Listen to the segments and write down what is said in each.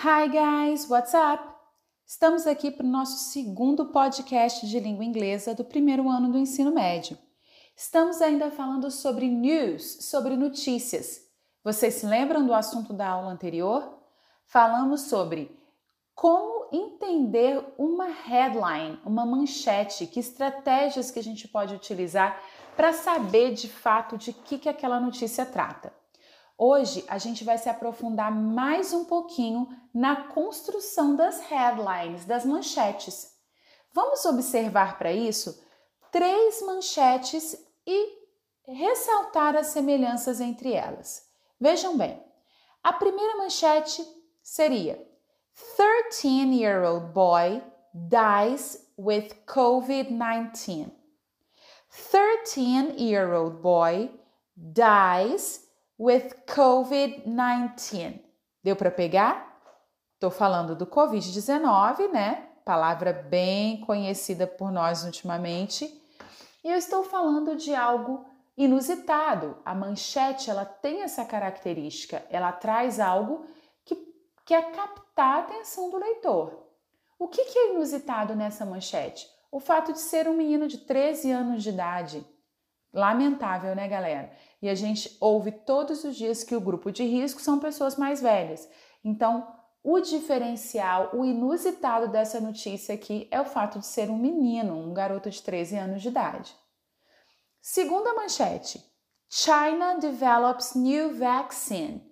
Hi guys, what's up? Estamos aqui para o nosso segundo podcast de língua inglesa do primeiro ano do ensino médio. Estamos ainda falando sobre news, sobre notícias. Vocês se lembram do assunto da aula anterior? Falamos sobre como entender uma headline, uma manchete, que estratégias que a gente pode utilizar para saber de fato de que, que aquela notícia trata. Hoje a gente vai se aprofundar mais um pouquinho na construção das headlines, das manchetes. Vamos observar para isso três manchetes e ressaltar as semelhanças entre elas. Vejam bem, a primeira manchete seria 13-year-old boy dies with COVID-19. 13-year-old boy dies with COVID-19. Deu para pegar? Estou falando do Covid-19, né? Palavra bem conhecida por nós ultimamente. E eu estou falando de algo inusitado. A manchete ela tem essa característica, ela traz algo que quer captar a atenção do leitor. O que, que é inusitado nessa manchete? O fato de ser um menino de 13 anos de idade. Lamentável, né, galera? E a gente ouve todos os dias que o grupo de risco são pessoas mais velhas. Então, o diferencial, o inusitado dessa notícia aqui é o fato de ser um menino, um garoto de 13 anos de idade. Segunda manchete: China develops new vaccine.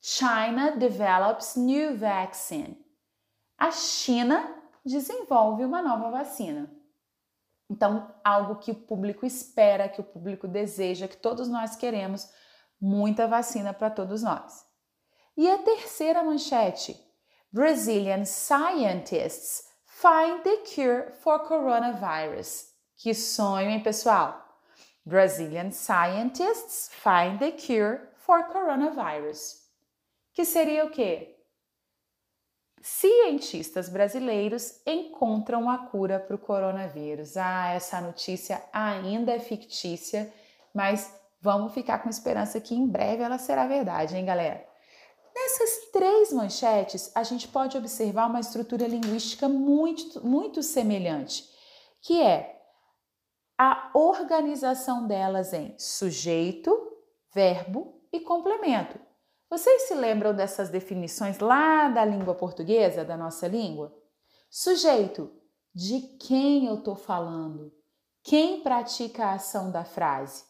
China develops new vaccine. A China desenvolve uma nova vacina. Então, algo que o público espera, que o público deseja, que todos nós queremos, muita vacina para todos nós. E a terceira manchete: Brazilian scientists find the cure for coronavirus. Que sonho, hein, pessoal? Brazilian scientists find the cure for coronavirus. Que seria o quê? Cientistas brasileiros encontram a cura para o coronavírus. Ah, essa notícia ainda é fictícia, mas vamos ficar com esperança que em breve ela será verdade, hein, galera? Nessas três manchetes, a gente pode observar uma estrutura linguística muito, muito semelhante, que é a organização delas em sujeito, verbo e complemento. Vocês se lembram dessas definições lá da língua portuguesa, da nossa língua? Sujeito, de quem eu estou falando? Quem pratica a ação da frase?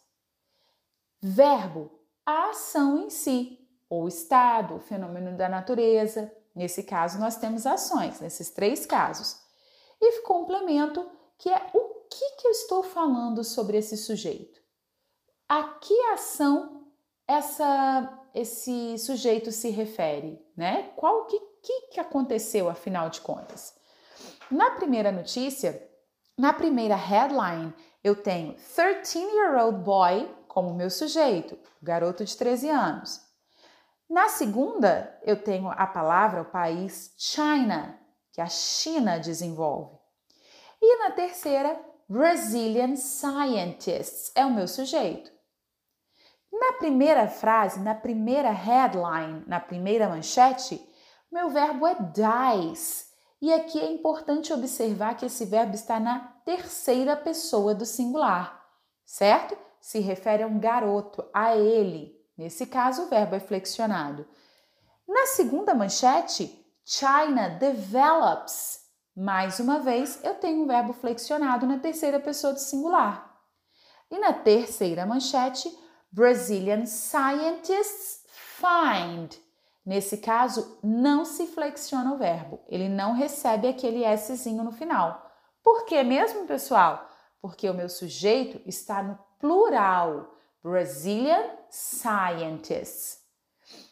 Verbo, a ação em si, ou estado, o fenômeno da natureza. Nesse caso, nós temos ações, nesses três casos. E complemento, que é o que, que eu estou falando sobre esse sujeito? A que ação essa esse sujeito se refere, né? Qual que, que, que aconteceu afinal de contas? Na primeira notícia, na primeira headline, eu tenho 13-year-old boy como meu sujeito, garoto de 13 anos. Na segunda, eu tenho a palavra, o país China, que a China desenvolve. E na terceira, Brazilian scientists é o meu sujeito. Primeira frase, na primeira headline, na primeira manchete, meu verbo é dies. E aqui é importante observar que esse verbo está na terceira pessoa do singular, certo? Se refere a um garoto, a ele. Nesse caso, o verbo é flexionado. Na segunda manchete, China develops. Mais uma vez, eu tenho um verbo flexionado na terceira pessoa do singular. E na terceira manchete, Brazilian scientists find. Nesse caso, não se flexiona o verbo, ele não recebe aquele Szinho no final. Por que mesmo, pessoal? Porque o meu sujeito está no plural, Brazilian scientists.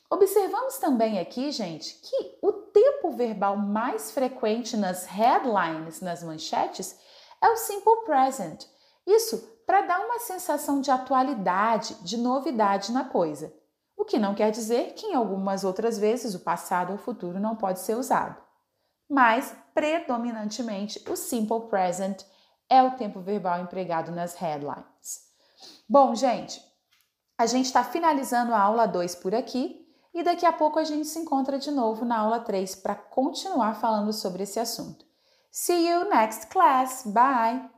Observamos também aqui, gente, que o tempo verbal mais frequente nas headlines, nas manchetes, é o simple present. Isso para dar uma sensação de atualidade, de novidade na coisa. O que não quer dizer que em algumas outras vezes o passado ou o futuro não pode ser usado. Mas, predominantemente, o simple present é o tempo verbal empregado nas headlines. Bom, gente, a gente está finalizando a aula 2 por aqui e daqui a pouco a gente se encontra de novo na aula 3 para continuar falando sobre esse assunto. See you next class. Bye!